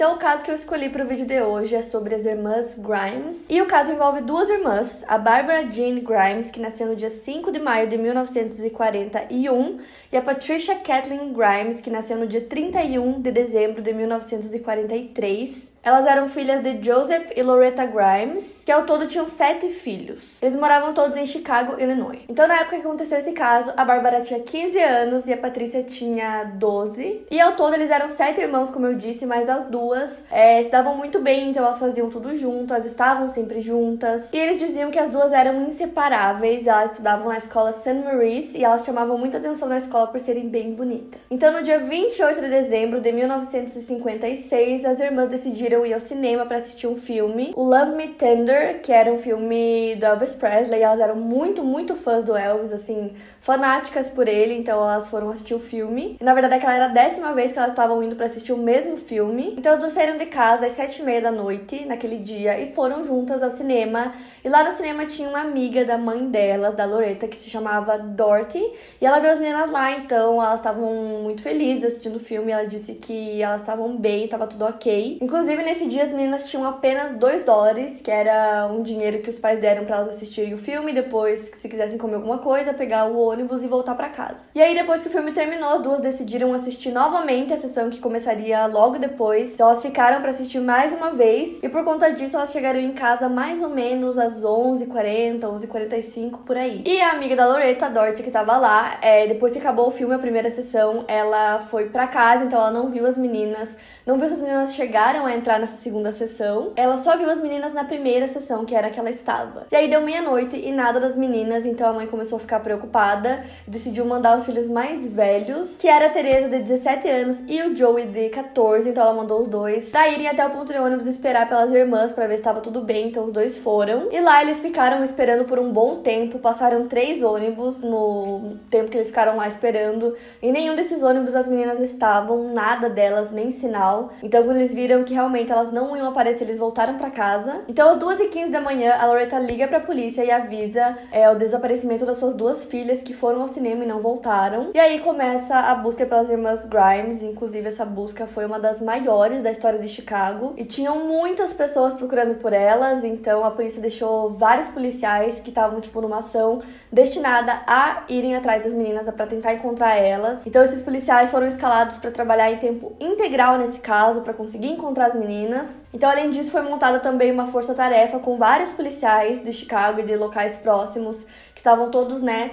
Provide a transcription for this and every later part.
Então, o caso que eu escolhi para o vídeo de hoje é sobre as irmãs Grimes. E o caso envolve duas irmãs, a Barbara Jean Grimes, que nasceu no dia 5 de maio de 1941, e a Patricia Kathleen Grimes, que nasceu no dia 31 de dezembro de 1943. Elas eram filhas de Joseph e Loretta Grimes, que ao todo tinham sete filhos. Eles moravam todos em Chicago, Illinois. Então, na época que aconteceu esse caso, a Bárbara tinha 15 anos e a Patrícia tinha 12. E ao todo eles eram sete irmãos, como eu disse, mas as duas é, se davam muito bem, então elas faziam tudo juntas, estavam sempre juntas. E eles diziam que as duas eram inseparáveis, elas estudavam na escola St. Maurice e elas chamavam muita atenção na escola por serem bem bonitas. Então, no dia 28 de dezembro de 1956, as irmãs decidiram decidiram ir ao cinema para assistir um filme, o Love Me Tender, que era um filme do Elvis Presley. Elas eram muito, muito fãs do Elvis, assim, fanáticas por ele, então elas foram assistir o filme. Na verdade, aquela era a décima vez que elas estavam indo para assistir o mesmo filme. Então, as duas saíram de casa às sete e meia da noite, naquele dia, e foram juntas ao cinema. E lá no cinema tinha uma amiga da mãe delas, da Loreta, que se chamava Dorothy. E ela viu as meninas lá, então elas estavam muito felizes assistindo o filme. Ela disse que elas estavam bem, tava tudo ok. Inclusive, Inclusive, nesse dia as meninas tinham apenas 2 dólares, que era um dinheiro que os pais deram para elas assistirem o filme, depois, se quisessem comer alguma coisa, pegar o ônibus e voltar para casa. E aí, depois que o filme terminou, as duas decidiram assistir novamente a sessão que começaria logo depois. Então, elas ficaram para assistir mais uma vez, e por conta disso, elas chegaram em casa mais ou menos às 11h40, 11h45 por aí. E a amiga da Loreta, a Dorothy, que tava lá, é, depois que acabou o filme, a primeira sessão, ela foi para casa, então ela não viu as meninas, não viu se as meninas chegaram a entrar entrar nessa segunda sessão. Ela só viu as meninas na primeira sessão, que era que ela estava. E aí deu meia-noite e nada das meninas, então a mãe começou a ficar preocupada, decidiu mandar os filhos mais velhos, que era a Teresa de 17 anos e o Joey de 14, então ela mandou os dois pra irem até o ponto de ônibus esperar pelas irmãs para ver se estava tudo bem, então os dois foram. E lá eles ficaram esperando por um bom tempo, passaram três ônibus no tempo que eles ficaram lá esperando. E nenhum desses ônibus as meninas estavam, nada delas, nem sinal. Então quando eles viram que realmente elas não iam aparecer, eles voltaram para casa. Então, às 2h15 da manhã, a Loretta liga pra polícia e avisa é, o desaparecimento das suas duas filhas que foram ao cinema e não voltaram. E aí começa a busca pelas irmãs Grimes, inclusive essa busca foi uma das maiores da história de Chicago. E tinham muitas pessoas procurando por elas, então a polícia deixou vários policiais que estavam, tipo, numa ação destinada a irem atrás das meninas para tentar encontrar elas. Então, esses policiais foram escalados para trabalhar em tempo integral nesse caso, para conseguir encontrar as meninas meninas. Então, além disso, foi montada também uma força-tarefa com vários policiais de Chicago e de locais próximos que estavam todos, né,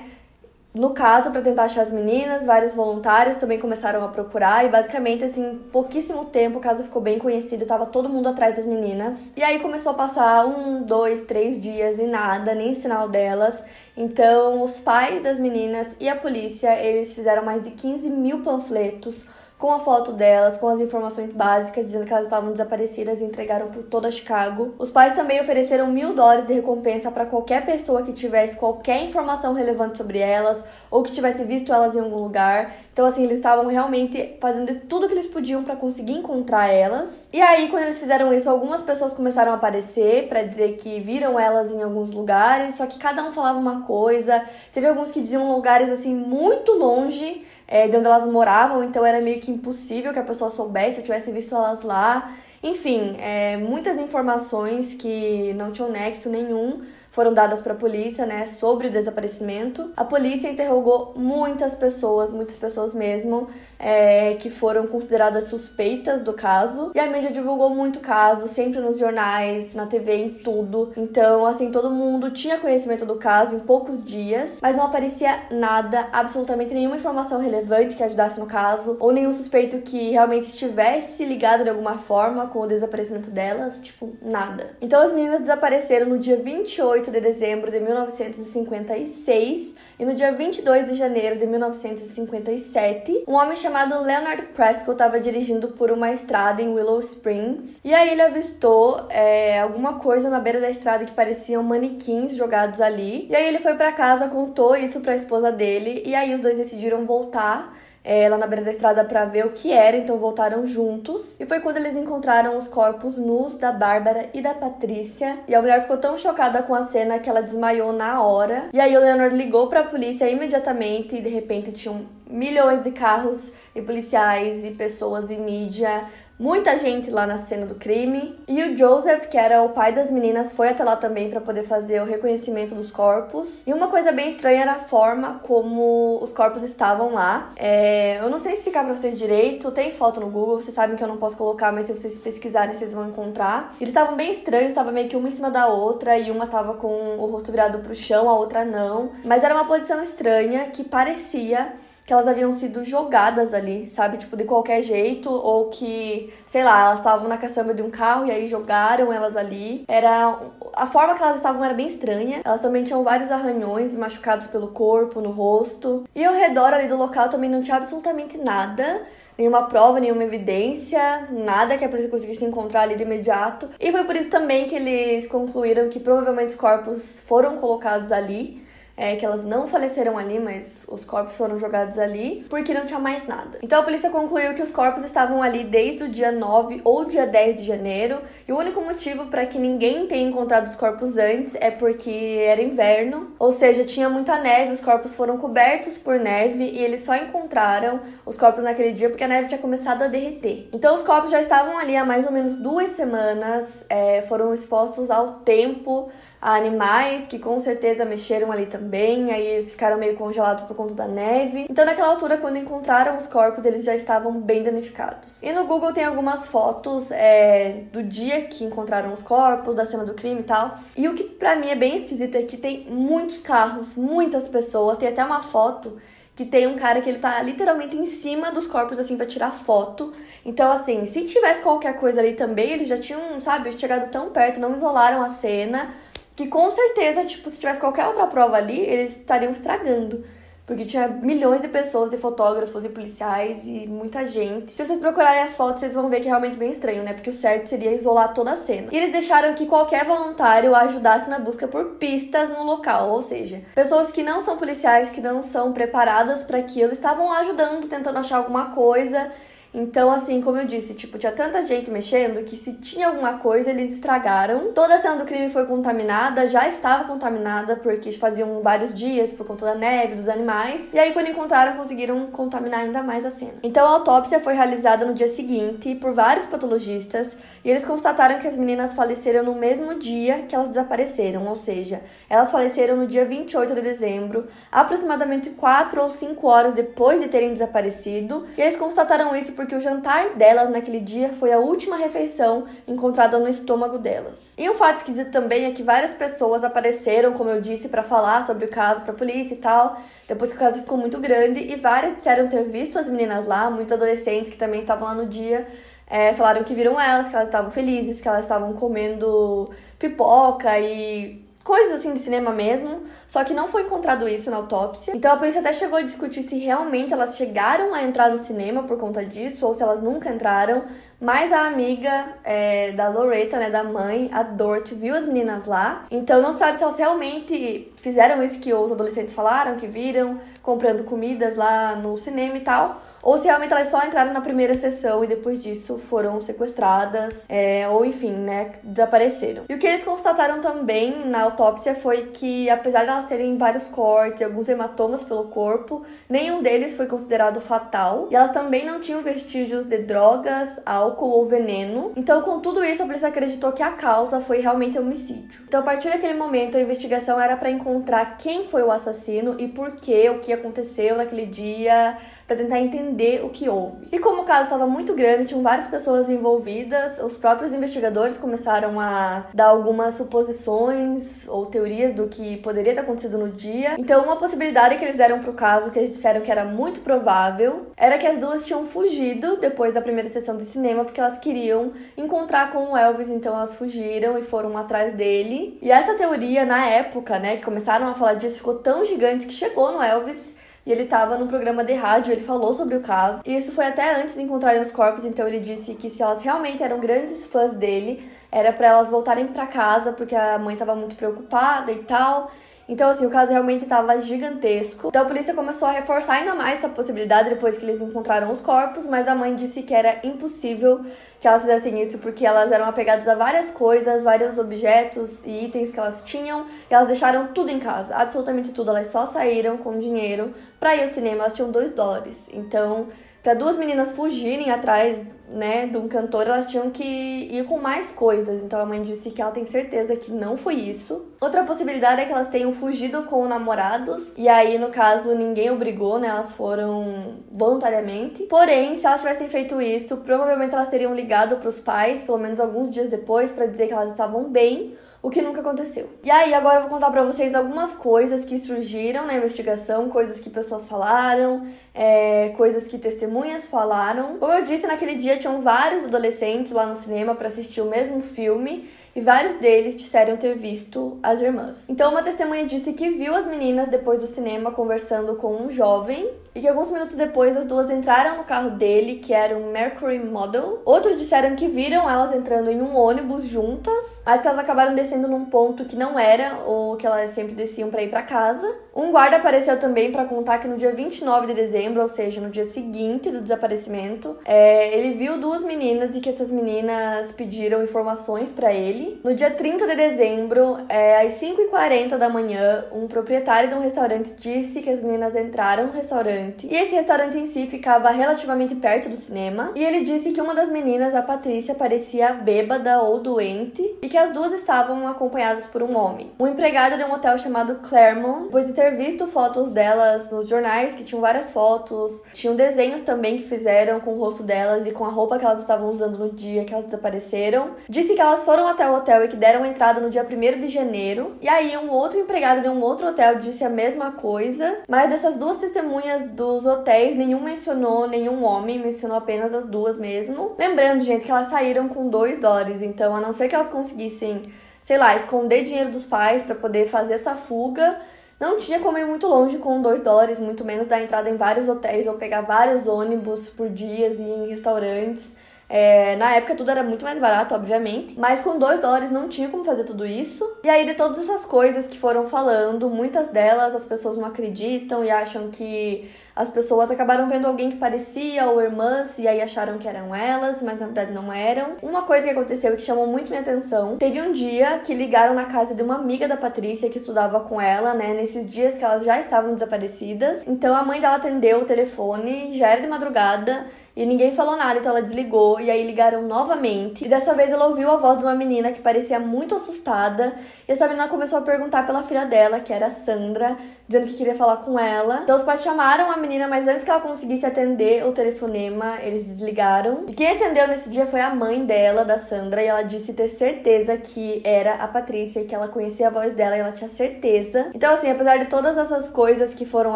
no caso, para tentar achar as meninas, vários voluntários também começaram a procurar e basicamente, assim, pouquíssimo tempo, o caso ficou bem conhecido, tava todo mundo atrás das meninas. E aí começou a passar um, dois, três dias e nada, nem sinal delas. Então, os pais das meninas e a polícia, eles fizeram mais de 15 mil panfletos com a foto delas, com as informações básicas, dizendo que elas estavam desaparecidas e entregaram por toda Chicago. Os pais também ofereceram mil dólares de recompensa para qualquer pessoa que tivesse qualquer informação relevante sobre elas ou que tivesse visto elas em algum lugar. Então, assim, eles estavam realmente fazendo tudo que eles podiam para conseguir encontrar elas. E aí, quando eles fizeram isso, algumas pessoas começaram a aparecer para dizer que viram elas em alguns lugares, só que cada um falava uma coisa. Teve alguns que diziam lugares assim muito longe é, de onde elas moravam, então era meio que impossível que a pessoa soubesse, eu tivesse visto elas lá. Enfim, é, muitas informações que não tinham nexo nenhum foram dadas para a polícia, né, sobre o desaparecimento. A polícia interrogou muitas pessoas, muitas pessoas mesmo, é, que foram consideradas suspeitas do caso. E a mídia divulgou muito caso, sempre nos jornais, na TV, em tudo. Então, assim, todo mundo tinha conhecimento do caso em poucos dias, mas não aparecia nada, absolutamente nenhuma informação relevante que ajudasse no caso, ou nenhum suspeito que realmente estivesse ligado de alguma forma com o desaparecimento delas, tipo, nada. Então as meninas desapareceram no dia 28 de dezembro de 1956 e no dia 22 de janeiro de 1957, um homem chamado Leonard Prescott estava dirigindo por uma estrada em Willow Springs. E aí ele avistou é, alguma coisa na beira da estrada que pareciam manequins jogados ali. E aí ele foi para casa, contou isso para a esposa dele. E aí os dois decidiram voltar é, lá na beira da estrada para ver o que era, então voltaram juntos. E foi quando eles encontraram os corpos nus da Bárbara e da Patrícia. E a mulher ficou tão chocada com a cena que ela desmaiou na hora. E aí o Leonard ligou para a polícia imediatamente e de repente tinham milhões de carros e policiais e pessoas e mídia muita gente lá na cena do crime. E o Joseph, que era o pai das meninas, foi até lá também para poder fazer o reconhecimento dos corpos. E uma coisa bem estranha era a forma como os corpos estavam lá. É, eu não sei explicar para vocês direito, tem foto no Google, vocês sabem que eu não posso colocar, mas se vocês pesquisarem, vocês vão encontrar. Eles estavam bem estranhos, estava meio que uma em cima da outra e uma tava com o rosto virado pro chão, a outra não. Mas era uma posição estranha que parecia que elas haviam sido jogadas ali, sabe? Tipo, de qualquer jeito, ou que, sei lá, elas estavam na caçamba de um carro e aí jogaram elas ali. Era. A forma que elas estavam era bem estranha. Elas também tinham vários arranhões machucados pelo corpo, no rosto. E ao redor ali do local também não tinha absolutamente nada nenhuma prova, nenhuma evidência, nada que a polícia conseguisse encontrar ali de imediato. E foi por isso também que eles concluíram que provavelmente os corpos foram colocados ali é, que elas não faleceram ali, mas os corpos foram jogados ali, porque não tinha mais nada. Então a polícia concluiu que os corpos estavam ali desde o dia 9 ou dia 10 de janeiro, e o único motivo para que ninguém tenha encontrado os corpos antes é porque era inverno, ou seja, tinha muita neve, os corpos foram cobertos por neve e eles só encontraram os corpos naquele dia porque a neve tinha começado a derreter. Então os corpos já estavam ali há mais ou menos duas semanas, é, foram expostos ao tempo a animais que com certeza mexeram ali também, aí eles ficaram meio congelados por conta da neve. Então, naquela altura, quando encontraram os corpos, eles já estavam bem danificados. E no Google tem algumas fotos é, do dia que encontraram os corpos, da cena do crime e tal. E o que pra mim é bem esquisito é que tem muitos carros, muitas pessoas, tem até uma foto que tem um cara que ele tá literalmente em cima dos corpos, assim, para tirar foto. Então, assim, se tivesse qualquer coisa ali também, eles já tinham, sabe, chegado tão perto, não isolaram a cena que com certeza, tipo, se tivesse qualquer outra prova ali, eles estariam estragando. Porque tinha milhões de pessoas, e fotógrafos, e policiais, e muita gente. Se vocês procurarem as fotos, vocês vão ver que é realmente bem estranho, né? Porque o certo seria isolar toda a cena. E eles deixaram que qualquer voluntário ajudasse na busca por pistas no local. Ou seja, pessoas que não são policiais, que não são preparadas para aquilo, estavam ajudando, tentando achar alguma coisa então, assim, como eu disse, tipo, tinha tanta gente mexendo que se tinha alguma coisa, eles estragaram. Toda a cena do crime foi contaminada, já estava contaminada, porque faziam vários dias por conta da neve, dos animais. E aí, quando encontraram, conseguiram contaminar ainda mais a cena. Então, a autópsia foi realizada no dia seguinte por vários patologistas e eles constataram que as meninas faleceram no mesmo dia que elas desapareceram, ou seja, elas faleceram no dia 28 de dezembro, aproximadamente 4 ou 5 horas depois de terem desaparecido. E eles constataram isso porque o jantar delas naquele dia foi a última refeição encontrada no estômago delas. E um fato esquisito também é que várias pessoas apareceram, como eu disse, para falar sobre o caso para a polícia e tal, depois que o caso ficou muito grande, e várias disseram ter visto as meninas lá, muitos adolescentes que também estavam lá no dia. É, falaram que viram elas, que elas estavam felizes, que elas estavam comendo pipoca e coisas assim de cinema mesmo, só que não foi encontrado isso na autópsia. Então a polícia até chegou a discutir se realmente elas chegaram a entrar no cinema por conta disso ou se elas nunca entraram. Mas a amiga é, da Loretta, né, da mãe, a Dort, viu as meninas lá. Então não sabe se elas realmente fizeram isso que os adolescentes falaram, que viram, comprando comidas lá no cinema e tal ou se realmente elas só entraram na primeira sessão e depois disso foram sequestradas, é, ou enfim, né, desapareceram. E o que eles constataram também na autópsia foi que, apesar de elas terem vários cortes e alguns hematomas pelo corpo, nenhum deles foi considerado fatal. E elas também não tinham vestígios de drogas, álcool ou veneno. Então, com tudo isso, a polícia acreditou que a causa foi realmente homicídio. Então, a partir daquele momento, a investigação era para encontrar quem foi o assassino e por que, o que aconteceu naquele dia para tentar entender o que houve. E como o caso estava muito grande, tinham várias pessoas envolvidas, os próprios investigadores começaram a dar algumas suposições ou teorias do que poderia ter acontecido no dia. Então, uma possibilidade que eles deram pro caso, que eles disseram que era muito provável, era que as duas tinham fugido depois da primeira sessão de cinema porque elas queriam encontrar com o Elvis, então elas fugiram e foram atrás dele. E essa teoria, na época, né, que começaram a falar disso, ficou tão gigante que chegou no Elvis e ele estava no programa de rádio, ele falou sobre o caso. E isso foi até antes de encontrarem os corpos, então ele disse que se elas realmente eram grandes fãs dele, era para elas voltarem para casa porque a mãe estava muito preocupada e tal. Então, assim, o caso realmente estava gigantesco. Então, a polícia começou a reforçar ainda mais essa possibilidade depois que eles encontraram os corpos, mas a mãe disse que era impossível que elas fizessem isso porque elas eram apegadas a várias coisas, vários objetos e itens que elas tinham, e elas deixaram tudo em casa, absolutamente tudo. Elas só saíram com dinheiro para ir ao cinema, elas tinham dois dólares. Então, para duas meninas fugirem atrás, né, de um cantor, elas tinham que ir com mais coisas. Então a mãe disse que ela tem certeza que não foi isso. Outra possibilidade é que elas tenham fugido com namorados e aí no caso ninguém obrigou, né? Elas foram voluntariamente. Porém, se elas tivessem feito isso, provavelmente elas teriam ligado para os pais, pelo menos alguns dias depois, para dizer que elas estavam bem o que nunca aconteceu. E aí, agora eu vou contar pra vocês algumas coisas que surgiram na investigação, coisas que pessoas falaram, é, coisas que testemunhas falaram. Como eu disse, naquele dia tinham vários adolescentes lá no cinema para assistir o mesmo filme e vários deles disseram ter visto as irmãs. Então, uma testemunha disse que viu as meninas depois do cinema conversando com um jovem e que alguns minutos depois as duas entraram no carro dele, que era um Mercury Model. Outros disseram que viram elas entrando em um ônibus juntas, mas que elas acabaram descendo num ponto que não era ou que elas sempre desciam para ir para casa. Um guarda apareceu também para contar que no dia 29 de dezembro, ou seja, no dia seguinte do desaparecimento, é, ele viu duas meninas e que essas meninas pediram informações para ele no dia 30 de dezembro, é, às 5h40 da manhã, um proprietário de um restaurante disse que as meninas entraram no restaurante. E esse restaurante em si ficava relativamente perto do cinema. E ele disse que uma das meninas, a Patrícia, parecia bêbada ou doente e que as duas estavam acompanhadas por um homem. Um empregado de um hotel chamado Claremont, depois de ter visto fotos delas nos jornais, que tinham várias fotos, tinham desenhos também que fizeram com o rosto delas e com a roupa que elas estavam usando no dia que elas desapareceram, disse que elas foram até o hotel e que deram entrada no dia 1 de janeiro. E aí, um outro empregado de um outro hotel disse a mesma coisa, mas dessas duas testemunhas dos hotéis, nenhum mencionou nenhum homem, mencionou apenas as duas mesmo. Lembrando, gente, que elas saíram com 2 dólares, então a não ser que elas conseguissem, sei lá, esconder dinheiro dos pais para poder fazer essa fuga. Não tinha como ir muito longe com 2 dólares, muito menos dar entrada em vários hotéis ou pegar vários ônibus por dias e em restaurantes. É, na época tudo era muito mais barato, obviamente, mas com 2 dólares não tinha como fazer tudo isso. E aí, de todas essas coisas que foram falando, muitas delas as pessoas não acreditam e acham que as pessoas acabaram vendo alguém que parecia ou irmãs e aí acharam que eram elas, mas na verdade não eram. Uma coisa que aconteceu e que chamou muito minha atenção: teve um dia que ligaram na casa de uma amiga da Patrícia que estudava com ela, né, nesses dias que elas já estavam desaparecidas. Então a mãe dela atendeu o telefone, já era de madrugada e ninguém falou nada, então ela desligou e aí ligaram novamente. E dessa vez ela ouviu a voz de uma menina que parecia muito assustada. E essa menina começou a perguntar pela filha dela, que era a Sandra, dizendo que queria falar com ela. Então os pais chamaram a menina, mas antes que ela conseguisse atender o telefonema, eles desligaram. E quem atendeu nesse dia foi a mãe dela, da Sandra, e ela disse ter certeza que era a Patrícia, que ela conhecia a voz dela e ela tinha certeza. Então assim, apesar de todas essas coisas que foram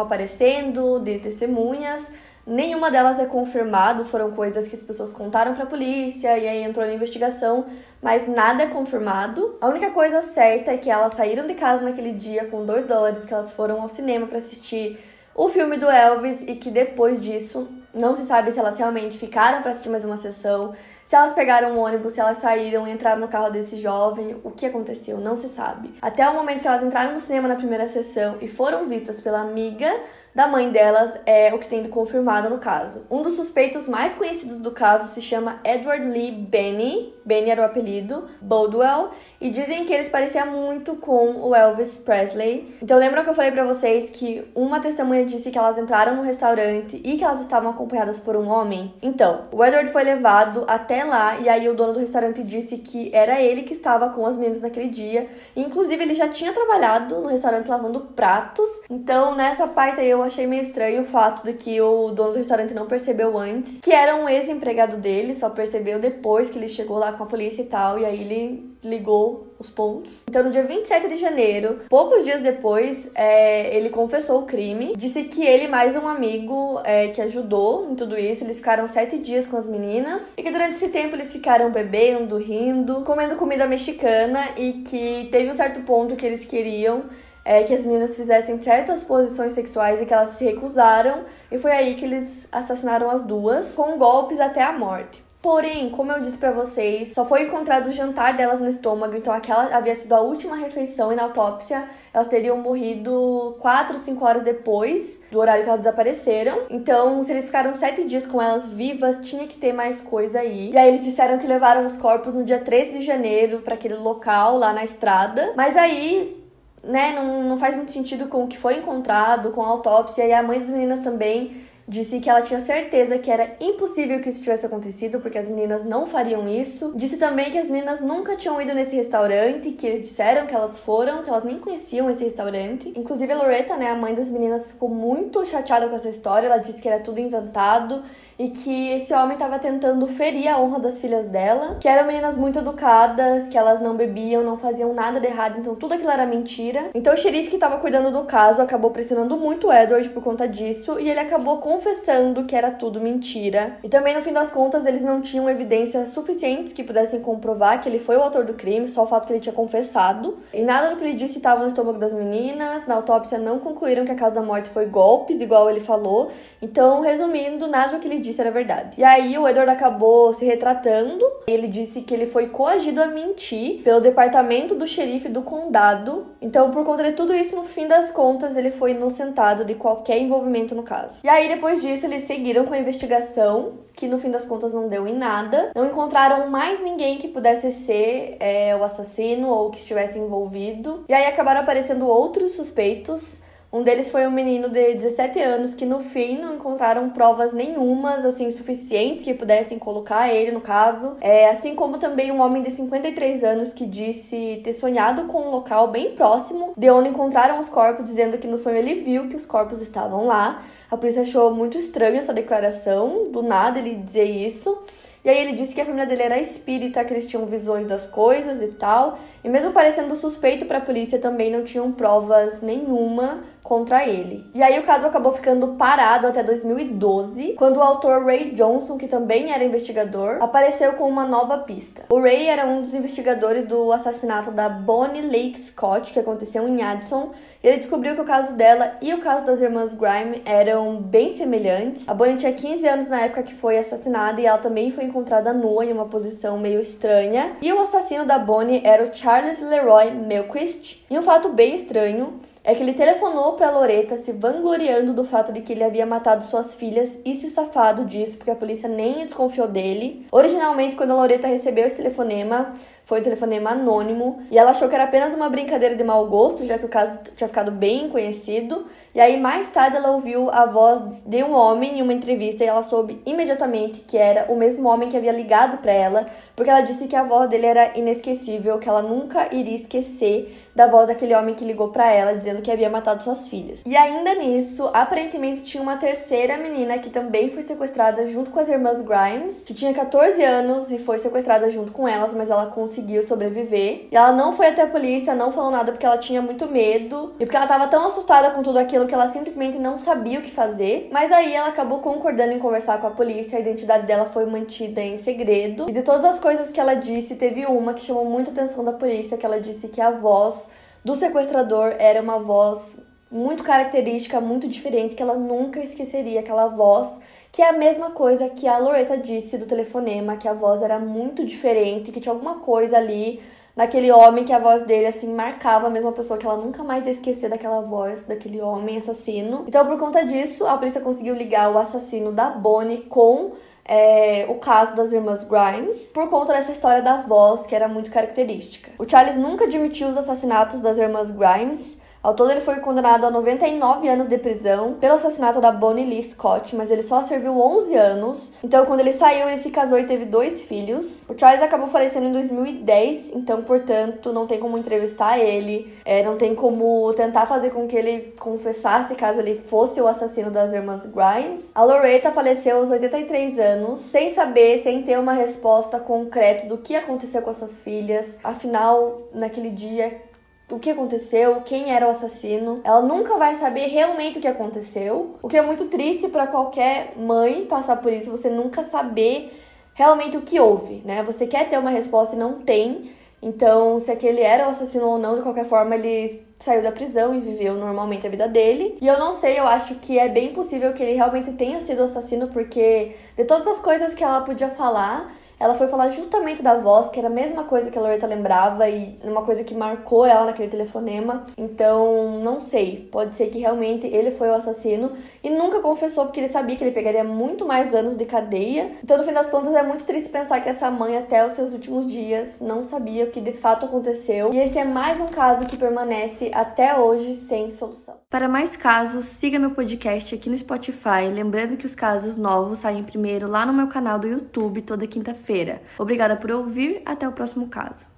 aparecendo, de testemunhas, Nenhuma delas é confirmado, foram coisas que as pessoas contaram para a polícia e aí entrou na investigação, mas nada é confirmado. A única coisa certa é que elas saíram de casa naquele dia com dois dólares, que elas foram ao cinema para assistir o filme do Elvis e que depois disso não se sabe se elas realmente ficaram para assistir mais uma sessão, se elas pegaram um ônibus, se elas saíram, entraram no carro desse jovem, o que aconteceu, não se sabe. Até o momento que elas entraram no cinema na primeira sessão e foram vistas pela amiga da mãe delas é o que tem confirmado no caso. Um dos suspeitos mais conhecidos do caso se chama Edward Lee Benny, Benny era o apelido, Bodwell, e dizem que eles pareciam muito com o Elvis Presley. Então lembram que eu falei para vocês que uma testemunha disse que elas entraram no restaurante e que elas estavam acompanhadas por um homem? Então, o Edward foi levado até lá e aí o dono do restaurante disse que era ele que estava com as meninas naquele dia. Inclusive, ele já tinha trabalhado no restaurante lavando pratos. Então, nessa parte aí eu achei meio estranho o fato de que o dono do restaurante não percebeu antes que era um ex-empregado dele, só percebeu depois que ele chegou lá com a polícia e tal, e aí ele ligou os pontos. Então, no dia 27 de janeiro, poucos dias depois, é, ele confessou o crime. Disse que ele mais um amigo é, que ajudou em tudo isso. Eles ficaram sete dias com as meninas e que durante esse tempo eles ficaram bebendo, rindo, comendo comida mexicana e que teve um certo ponto que eles queriam é, que as meninas fizessem certas posições sexuais e que elas se recusaram, e foi aí que eles assassinaram as duas, com golpes até a morte. Porém, como eu disse para vocês, só foi encontrado o jantar delas no estômago, então aquela havia sido a última refeição e na autópsia elas teriam morrido 4, 5 horas depois do horário que elas desapareceram. Então, se eles ficaram 7 dias com elas vivas, tinha que ter mais coisa aí. E aí eles disseram que levaram os corpos no dia 13 de janeiro para aquele local lá na estrada. Mas aí né, não, não faz muito sentido com o que foi encontrado, com a autópsia, e a mãe das meninas também Disse que ela tinha certeza que era impossível que isso tivesse acontecido, porque as meninas não fariam isso. Disse também que as meninas nunca tinham ido nesse restaurante, que eles disseram que elas foram, que elas nem conheciam esse restaurante. Inclusive a Loretta, né, a mãe das meninas, ficou muito chateada com essa história. Ela disse que era tudo inventado e que esse homem estava tentando ferir a honra das filhas dela, que eram meninas muito educadas, que elas não bebiam, não faziam nada de errado, então tudo aquilo era mentira. Então o xerife que estava cuidando do caso acabou pressionando muito o Edward por conta disso e ele acabou confessando que era tudo mentira. E também no fim das contas eles não tinham evidências suficientes que pudessem comprovar que ele foi o autor do crime, só o fato que ele tinha confessado. E nada do que ele disse estava no estômago das meninas. Na autópsia não concluíram que a causa da morte foi golpes, igual ele falou. Então, resumindo, nada do que ele disse era verdade. E aí o Edward acabou se retratando. Ele disse que ele foi coagido a mentir pelo departamento do xerife do condado. Então, por conta de tudo isso, no fim das contas, ele foi inocentado de qualquer envolvimento no caso. E aí, depois disso, eles seguiram com a investigação, que no fim das contas não deu em nada. Não encontraram mais ninguém que pudesse ser é, o assassino ou que estivesse envolvido. E aí acabaram aparecendo outros suspeitos. Um deles foi um menino de 17 anos que no fim não encontraram provas nenhumas, assim, suficientes que pudessem colocar ele no caso. É, assim como também um homem de 53 anos que disse ter sonhado com um local bem próximo de onde encontraram os corpos, dizendo que no sonho ele viu que os corpos estavam lá. A polícia achou muito estranho essa declaração, do nada ele dizer isso. E aí ele disse que a família dele era espírita, que eles tinham visões das coisas e tal. E mesmo parecendo suspeito para a polícia, também não tinham provas nenhuma contra ele. E aí o caso acabou ficando parado até 2012, quando o autor Ray Johnson, que também era investigador, apareceu com uma nova pista. O Ray era um dos investigadores do assassinato da Bonnie Lake Scott, que aconteceu em Addison. Ele descobriu que o caso dela e o caso das irmãs Grime eram bem semelhantes. A Bonnie tinha 15 anos na época que foi assassinada e ela também foi encontrada nua em uma posição meio estranha. E o assassino da Bonnie era o Charles Leroy Melquist. E um fato bem estranho é que ele telefonou para Loreta se vangloriando do fato de que ele havia matado suas filhas e se safado disso, porque a polícia nem desconfiou dele. Originalmente, quando a Loreta recebeu esse telefonema, foi um telefonema anônimo e ela achou que era apenas uma brincadeira de mau gosto, já que o caso tinha ficado bem conhecido. E aí, mais tarde, ela ouviu a voz de um homem em uma entrevista e ela soube imediatamente que era o mesmo homem que havia ligado para ela, porque ela disse que a voz dele era inesquecível, que ela nunca iria esquecer da voz daquele homem que ligou para ela dizendo que havia matado suas filhas. E ainda nisso, aparentemente tinha uma terceira menina que também foi sequestrada junto com as irmãs Grimes, que tinha 14 anos e foi sequestrada junto com elas, mas ela conseguiu sobreviver. E ela não foi até a polícia, não falou nada porque ela tinha muito medo e porque ela tava tão assustada com tudo aquilo que ela simplesmente não sabia o que fazer. Mas aí ela acabou concordando em conversar com a polícia, a identidade dela foi mantida em segredo. E de todas as coisas que ela disse, teve uma que chamou muita atenção da polícia, que ela disse que a voz do sequestrador era uma voz muito característica, muito diferente, que ela nunca esqueceria aquela voz, que é a mesma coisa que a Loretta disse do telefonema, que a voz era muito diferente, que tinha alguma coisa ali naquele homem que a voz dele assim marcava a mesma pessoa que ela nunca mais ia esquecer daquela voz daquele homem assassino. Então, por conta disso, a polícia conseguiu ligar o assassino da Bonnie com é, o caso das irmãs Grimes por conta dessa história da voz que era muito característica. O Charles nunca admitiu os assassinatos das irmãs Grimes. Ao todo, ele foi condenado a 99 anos de prisão pelo assassinato da Bonnie Lee Scott, mas ele só serviu 11 anos. Então, quando ele saiu, ele se casou e teve dois filhos. O Charles acabou falecendo em 2010, então, portanto, não tem como entrevistar ele, é, não tem como tentar fazer com que ele confessasse caso ele fosse o assassino das irmãs Grimes. A Loretta faleceu aos 83 anos, sem saber, sem ter uma resposta concreta do que aconteceu com as suas filhas. Afinal, naquele dia, o que aconteceu, quem era o assassino. Ela nunca vai saber realmente o que aconteceu, o que é muito triste para qualquer mãe passar por isso, você nunca saber realmente o que houve, né? Você quer ter uma resposta e não tem. Então, se aquele era o assassino ou não, de qualquer forma, ele saiu da prisão e viveu normalmente a vida dele. E eu não sei, eu acho que é bem possível que ele realmente tenha sido o assassino, porque de todas as coisas que ela podia falar, ela foi falar justamente da voz, que era a mesma coisa que a Loretta lembrava e uma coisa que marcou ela naquele telefonema. Então, não sei. Pode ser que realmente ele foi o assassino e nunca confessou porque ele sabia que ele pegaria muito mais anos de cadeia. Então, no fim das contas, é muito triste pensar que essa mãe, até os seus últimos dias, não sabia o que de fato aconteceu. E esse é mais um caso que permanece até hoje sem solução. Para mais casos, siga meu podcast aqui no Spotify. Lembrando que os casos novos saem primeiro lá no meu canal do YouTube toda quinta-feira. Obrigada por ouvir, até o próximo caso.